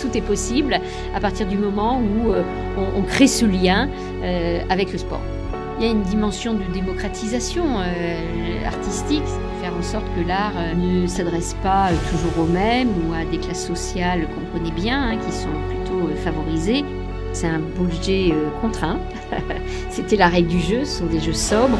tout est possible à partir du moment où on, crée ce lien avec le sport. Il y a une dimension de démocratisation artistique, faire en sorte que l'art ne s'adresse pas toujours aux mêmes ou à des classes sociales qu'on connaît bien, hein, qui sont plutôt favorisées. C'est un budget contraint. C'était la règle du jeu, ce sont des jeux sobres.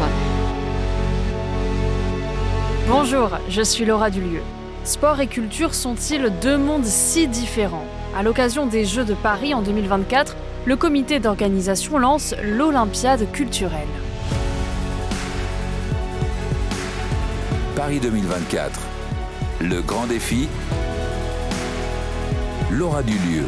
Bonjour, je suis Laura Dulieu. Sport et culture sont-ils deux mondes si différents? À l'occasion des Jeux de Paris en 2024, le comité d'organisation lance l'Olympiade culturelle. Paris 2024, le grand défi, Laura Dulieu.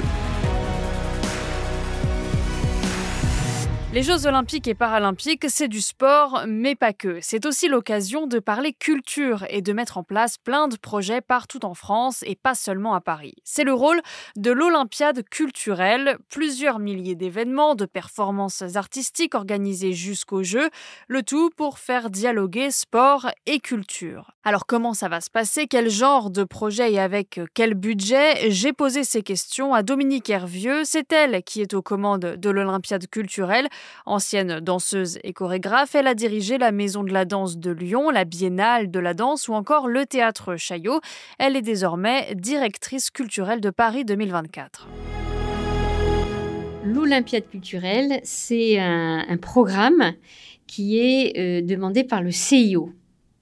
Les Jeux olympiques et paralympiques, c'est du sport, mais pas que. C'est aussi l'occasion de parler culture et de mettre en place plein de projets partout en France et pas seulement à Paris. C'est le rôle de l'Olympiade culturelle, plusieurs milliers d'événements, de performances artistiques organisées jusqu'aux Jeux, le tout pour faire dialoguer sport et culture. Alors comment ça va se passer? Quel genre de projet et avec quel budget? J'ai posé ces questions à Dominique Hervieux, c'est elle qui est aux commandes de l'Olympiade culturelle. Ancienne danseuse et chorégraphe, elle a dirigé la Maison de la Danse de Lyon, la Biennale de la Danse ou encore le Théâtre Chaillot. Elle est désormais directrice culturelle de Paris 2024. L'Olympiade culturelle, c'est un, programme qui est euh, demandé par le CIO,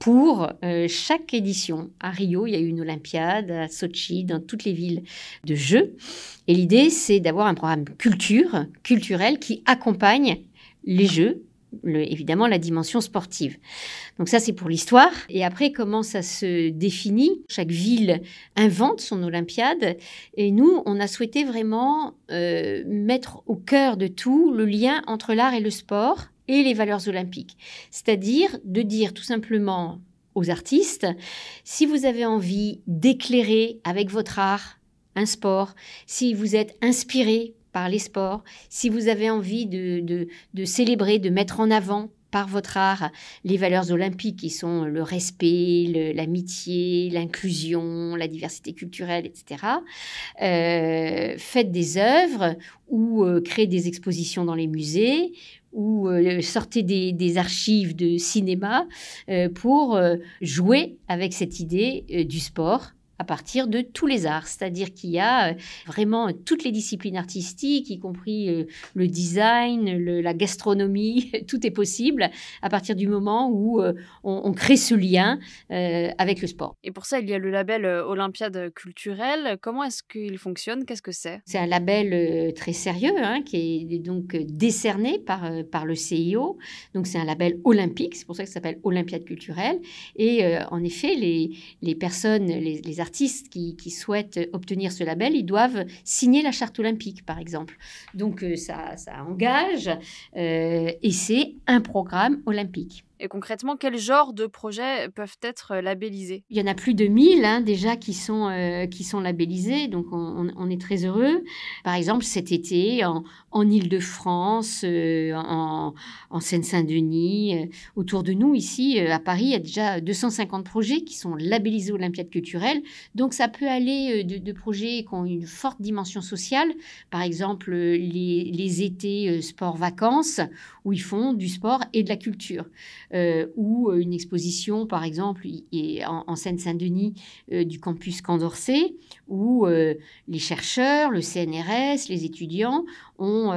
pour euh, chaque édition. À Rio, il y a eu une Olympiade, à Sochi, dans toutes les villes de jeux. Et l'idée, c'est d'avoir un programme culture, culturel, qui accompagne les jeux, évidemment la dimension sportive. Donc ça, c'est pour l'histoire. Et après, comment ça se définit? Chaque ville invente son Olympiade. Et nous, on a souhaité vraiment euh, mettre au cœur de tout le lien entre l'art et le sport et les valeurs olympiques. C'est-à-dire de dire tout simplement aux artistes, si vous avez envie d'éclairer avec votre art un sport, si vous êtes inspiré par les sports, si vous avez envie de, célébrer, de mettre en avant par votre art les valeurs olympiques qui sont le respect, l'amitié, l'inclusion, la diversité culturelle, etc. Euh, faites des œuvres ou euh, créez des expositions dans les musées ou euh, sortez des, archives de cinéma euh, pour euh, jouer avec cette idée du sport à partir de tous les arts. C'est-à-dire qu'il y a euh, vraiment toutes les disciplines artistiques, y compris euh, le design, la gastronomie, tout est possible à partir du moment où euh, on, crée ce lien avec le sport. Et pour ça, il y a le label Olympiade culturelle. Comment est-ce qu'il fonctionne? Qu'est-ce que c'est? C'est un label très sérieux hein, qui est donc décerné par, par le CIO. Donc c'est un label olympique, c'est pour ça que ça s'appelle Olympiade culturelle. Et en effet, les, les personnes, les, les artistes, artistes qui, souhaitent obtenir ce label, ils doivent signer la charte olympique, par exemple. Donc euh, ça, engage euh, et c'est un programme olympique. Et concrètement, quel genre de projets peuvent être euh, labellisés? Il y en a plus de 1000 hein, déjà qui sont, euh, qui sont labellisés, donc on, est très heureux. Par exemple, cet été, en, en Ile-de-France, euh, en, en Seine-Saint-Denis, autour de nous, ici, à Paris, il y a déjà 250 projets qui sont labellisés Olympiade culturelle. Donc ça peut aller de, projets qui ont une forte dimension sociale, par exemple les, les étés sport-vacances, où ils font du sport et de la culture. Euh, ou euh, une exposition, par exemple, en, Seine-Saint-Denis euh, du campus Condorcet, où les chercheurs, le CNRS, les étudiants ont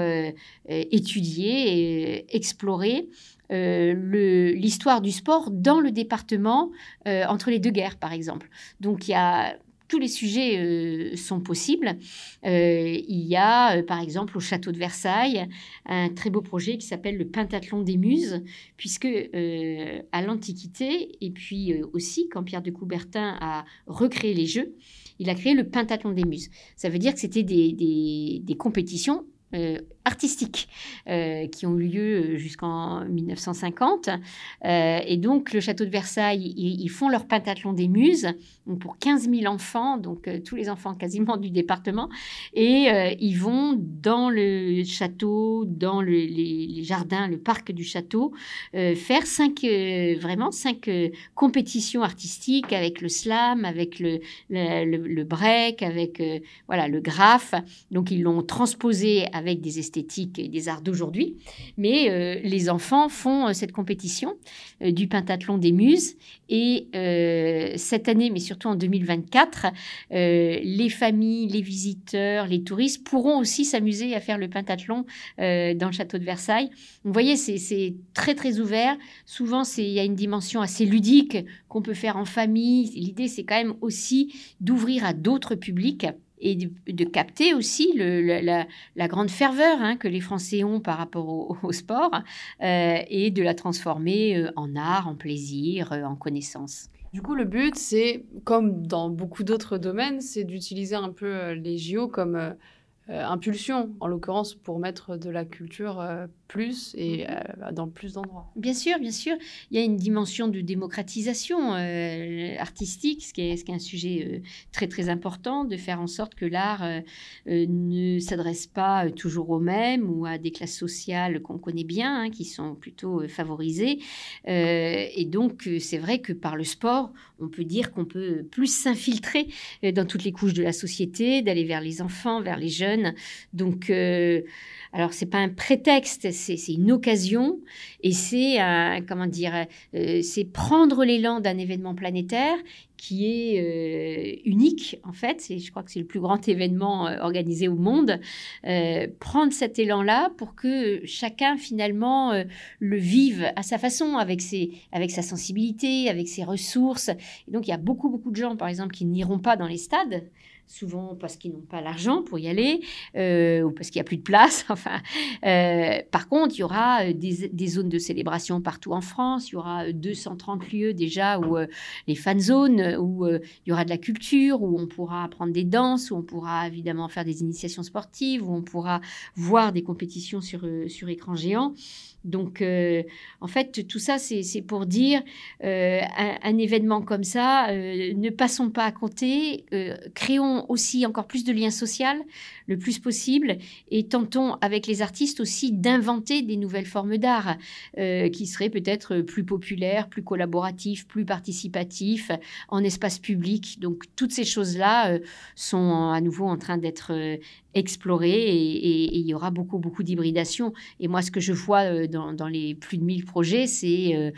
étudié et exploré l'histoire du sport dans le département entre les deux guerres, par exemple. Donc il y a tous les sujets euh, sont possibles. Euh, il y a, euh, par exemple, au château de Versailles, un très beau projet qui s'appelle le Pentathlon des Muses, puisque à l'Antiquité, et puis aussi quand Pierre de Coubertin a recréé les Jeux, il a créé le Pentathlon des Muses. Ça veut dire que c'était des, des compétitions euh, artistiques euh, qui ont eu lieu jusqu'en 1950. Euh, et donc, le château de Versailles, ils, font leur pentathlon des muses pour 15 000 enfants, donc tous les enfants quasiment du département. Et ils vont dans le château, dans les, jardins, le parc du château, faire cinq, vraiment cinq compétitions artistiques avec le slam, avec le, le, le break, avec voilà, le graphe. Donc, ils l'ont transposé avec avec des esthétiques et des arts d'aujourd'hui. Mais euh, les enfants font euh, cette compétition euh, du pentathlon des muses. Et cette année, mais surtout en 2024, les familles, les visiteurs, les touristes pourront aussi s'amuser à faire le pentathlon dans le château de Versailles. Vous voyez, c'est très très ouvert. Souvent, il y a une dimension assez ludique qu'on peut faire en famille. L'idée, c'est quand même aussi d'ouvrir à d'autres publics et de, capter aussi la, grande ferveur hein, que les Français ont par rapport au, sport euh, et de la transformer euh, en art, en plaisir, euh, en connaissance. Du coup, le but, c'est, comme dans beaucoup d'autres domaines, c'est d'utiliser un peu les JO comme impulsion, en l'occurrence pour mettre de la culture plus et mhm. euh, dans plus d'endroits. Bien sûr, bien sûr. Il y a une dimension de démocratisation euh, artistique, ce qui, est, ce qui est un sujet euh, très très important, de faire en sorte que l'art ne s'adresse pas toujours aux mêmes ou à des classes sociales qu'on connaît bien, hein, qui sont plutôt favorisées. et donc, c'est vrai que par le sport, on peut dire qu'on peut plus s'infiltrer dans toutes les couches de la société, d'aller vers les enfants, vers les jeunes. Donc, alors, c'est pas un prétexte, c'est une occasion et c'est, comment dire, euh, c'est prendre l'élan d'un événement planétaire qui est euh, unique en fait. je crois que c'est le plus grand événement euh, organisé au monde. prendre cet élan-là pour que chacun finalement le vive à sa façon, avec, ses, avec sa sensibilité, avec ses ressources. Et donc il y a beaucoup beaucoup de gens par exemple qui n'iront pas dans les stades souvent parce qu'ils n'ont pas l'argent pour y aller euh, ou parce qu'il n'y a plus de place. Enfin, euh, par contre, il y aura euh, des, zones de célébration partout en France. Il y aura 230 lieux déjà où les fan zones, où il y aura de la culture, où on pourra apprendre des danses, où on pourra évidemment faire des initiations sportives, où on pourra voir des compétitions sur, sur écran géant. Donc, en fait, tout ça, c'est pour dire un, événement comme ça, ne passons pas à côté, créons aussi encore plus de liens sociaux le plus possible et tentons avec les artistes aussi d'inventer des nouvelles formes d'art qui seraient peut-être plus populaires, plus collaboratifs, plus participatifs, en espace public. Donc, toutes ces choses-là sont à nouveau en train d'être explorées et, il y aura beaucoup, beaucoup d'hybridation. Et moi, ce que je vois dans, les plus de 1000 projets, c'est euh,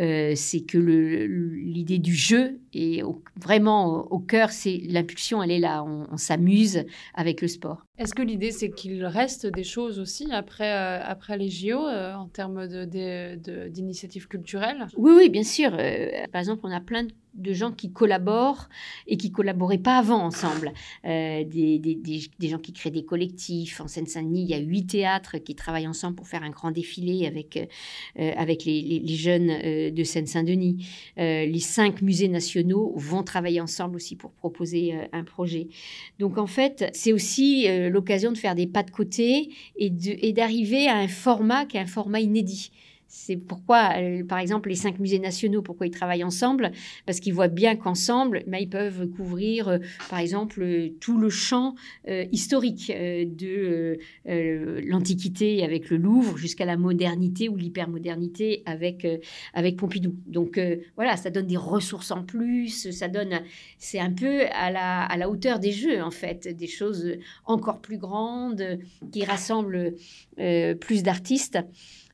euh, que l'idée du jeu est vraiment au, cœur, c'est l'impulsion, elle est là, on, s'amuse avec le sport. Est-ce que l'idée, c'est qu'il reste des choses aussi après, euh, après les JO en termes d'initiatives de, culturelles? Oui, oui, bien sûr. par exemple, on a plein de de gens qui collaborent et qui collaboraient pas avant ensemble. Euh, des, des, des, gens qui créent des collectifs. En Seine-Saint-Denis, il y a huit théâtres qui travaillent ensemble pour faire un grand défilé avec, euh, avec les, les, jeunes euh, de Seine-Saint-Denis. les cinq musées nationaux vont travailler ensemble aussi pour proposer un projet. Donc en fait, c'est aussi l'occasion de faire des pas de côté et d'arriver à un format qui est un format inédit. C'est pourquoi, euh, par exemple, les cinq musées nationaux, pourquoi ils travaillent ensemble? Parce qu'ils voient bien qu'ensemble, bah, ils peuvent couvrir, euh, par exemple, euh, tout le champ historique de l'Antiquité avec le Louvre jusqu'à la modernité ou l'hypermodernité avec, avec Pompidou. Donc voilà, ça donne des ressources en plus, ça donne, c'est un peu à la, à la hauteur des jeux, en fait, des choses encore plus grandes qui rassemblent plus d'artistes.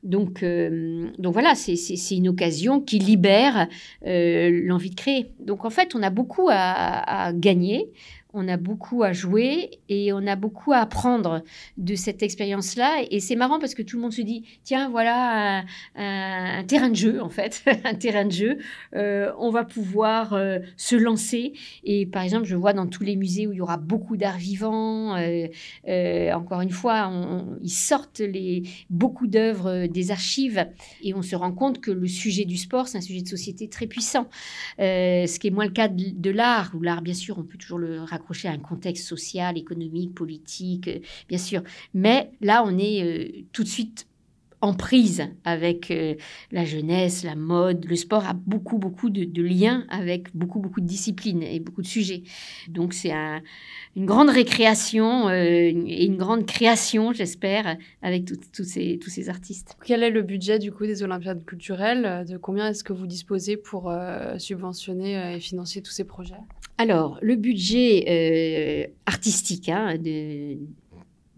Donc, euh, donc voilà, c'est une occasion qui libère euh, l'envie de créer. Donc en fait, on a beaucoup à gagner on a beaucoup à jouer et on a beaucoup à apprendre de cette expérience-là. Et c'est marrant parce que tout le monde se dit, tiens, voilà un, terrain de jeu, en fait, un terrain de jeu. Euh, on va pouvoir euh, se lancer. Et par exemple, je vois dans tous les musées où il y aura beaucoup d'art vivant, euh, encore une fois, ils sortent les, beaucoup d'œuvres des archives et on se rend compte que le sujet du sport, c'est un sujet de société très puissant. ce qui est moins le cas de, de l'art, où l'art, bien sûr, on peut toujours le raconter raccroché à un contexte social, économique, politique, bien sûr. Mais là, on est tout de suite en prise avec euh, la jeunesse, la mode. Le sport a beaucoup, beaucoup de, liens avec beaucoup, beaucoup de disciplines et beaucoup de sujets. Donc c'est une grande récréation euh, et une grande création, j'espère, avec tous ces, artistes. Quel est le budget du coup des Olympiades culturelles? De combien est-ce que vous disposez pour euh, subventionner et financer tous ces projets? Alors, le budget artistique hein, de,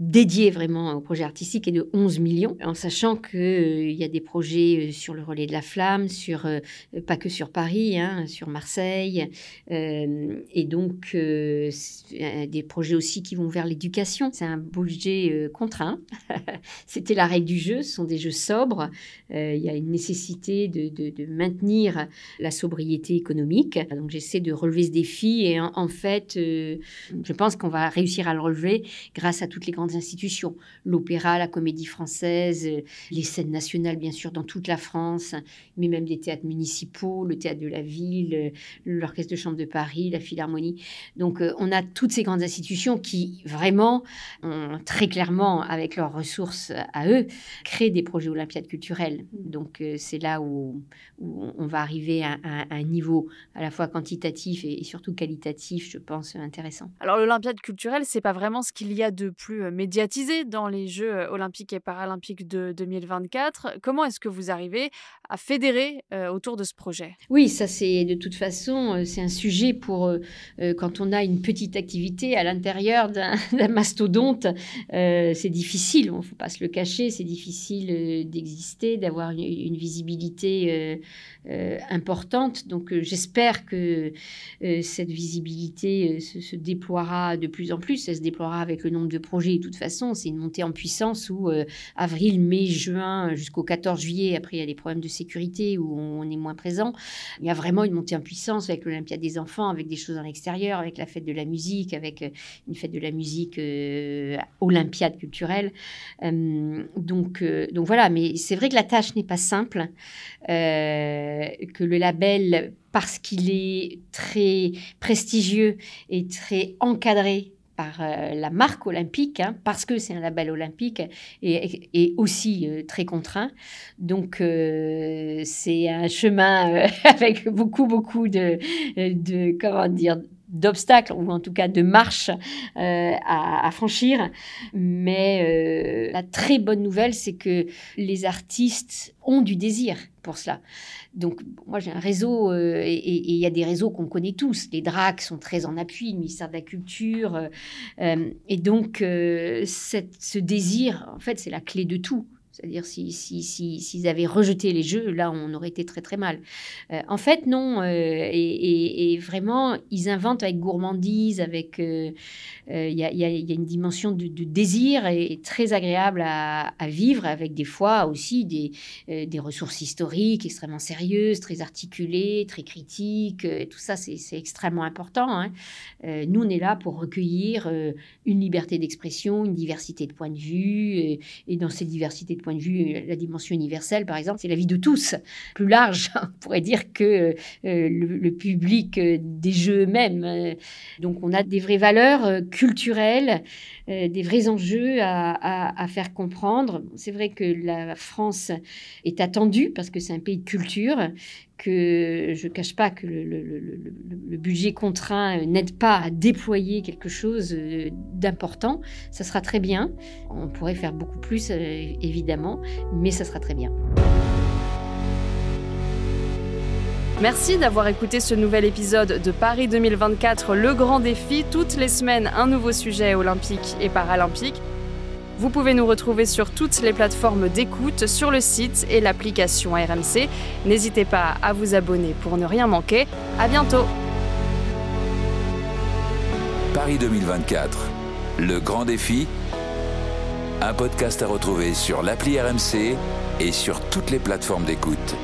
dédié vraiment au projet artistique est de 11 millions, en sachant qu'il euh, y a des projets euh, sur le relais de la flamme, sur, euh, pas que sur Paris, hein, sur Marseille, et donc des projets aussi qui vont vers l'éducation. C'est un budget contraint. C'était la règle du jeu, ce sont des jeux sobres. Il y a une nécessité de, de, maintenir la sobriété économique. Donc j'essaie de relever ce défi et en fait, je pense qu'on va réussir à le relever grâce à toutes les grandes institutions, l'opéra, la comédie française, euh, les scènes nationales bien sûr dans toute la France, mais même des théâtres municipaux, le théâtre de la ville, euh, l'orchestre de chambre de Paris, la philharmonie. Donc euh, on a toutes ces grandes institutions qui vraiment très clairement, avec leurs ressources à eux, créé des projets olympiades culturels. Donc c'est là où, on va arriver à, un niveau à la fois quantitatif et, surtout qualitatif, je pense, intéressant. Alors l'Olympiade culturelle, c'est pas vraiment ce qu'il y a de plus médiatisé dans les Jeux euh, olympiques et paralympiques de 2024. Comment est-ce que vous arrivez à fédérer euh, autour de ce projet? Oui, ça c'est de toute façon, euh, c'est un sujet pour quand on a une petite activité à l'intérieur d'un mastodonte. c'est difficile, il ne faut pas se le cacher, c'est difficile d'exister, d'avoir une, visibilité importante. Donc j'espère que cette visibilité se, se, déploiera de plus en plus. Elle se déploiera avec le nombre de projets toute façon, c'est une montée en puissance où euh, avril, mai, juin, jusqu'au 14 juillet, après il y a des problèmes de sécurité où on, est moins présent. Il y a vraiment une montée en puissance avec l'Olympiade des enfants, avec des choses en extérieur, avec la fête de la musique, avec euh, une fête de la musique euh, olympiade culturelle. donc, donc voilà, mais c'est vrai que la tâche n'est pas simple, que le label parce qu'il est très prestigieux et très encadré par euh, la marque olympique, hein, parce que c'est un label olympique et, aussi euh, très contraint. Donc euh, c'est un chemin avec beaucoup, beaucoup de, de comment dire, d'obstacles ou en tout cas de marches à, à, franchir. Mais la très bonne nouvelle, c'est que les artistes ont du désir pour cela. Donc, moi, j'ai un réseau, euh, et il y a des réseaux qu'on connaît tous. Les DRAC sont très en appui, le ministère de la Culture. Euh, euh, et donc, ce désir, en fait, c'est la clé de tout. C'est-à-dire, s'ils si, si, si, avaient rejeté les jeux, là, on aurait été très, très mal. Euh, en fait, non. Euh, et, vraiment, ils inventent avec gourmandise, avec. Euh, il y, a, y, a, une dimension de, désir et, très agréable à, vivre, avec des fois aussi des, des ressources historiques extrêmement sérieuses, très articulées, très critiques. Tout ça, c'est extrêmement important. Hein. nous, on est là pour recueillir une liberté d'expression, une diversité de points de vue. Et, dans cette diversité point de vue, la dimension universelle, par exemple, c'est la vie de tous. Plus large, on pourrait dire que euh, le, public euh, des jeux eux-mêmes. Donc on a des vraies valeurs euh, culturelles, des vrais enjeux à, faire comprendre. C'est vrai que la France est attendue parce que c'est un pays de culture, que je ne cache pas que le, budget contraint n'aide pas à déployer quelque chose d'important. Ça sera très bien. On pourrait faire beaucoup plus, évidemment, mais ça sera très bien. Merci d'avoir écouté ce nouvel épisode de Paris 2024, le grand défi. Toutes les semaines, un nouveau sujet olympique et paralympique. Vous pouvez nous retrouver sur toutes les plateformes d'écoute, sur le site et l'application RMC. N'hésitez pas à vous abonner pour ne rien manquer. À bientôt. Paris 2024, le grand défi. Un podcast à retrouver sur l'appli RMC et sur toutes les plateformes d'écoute.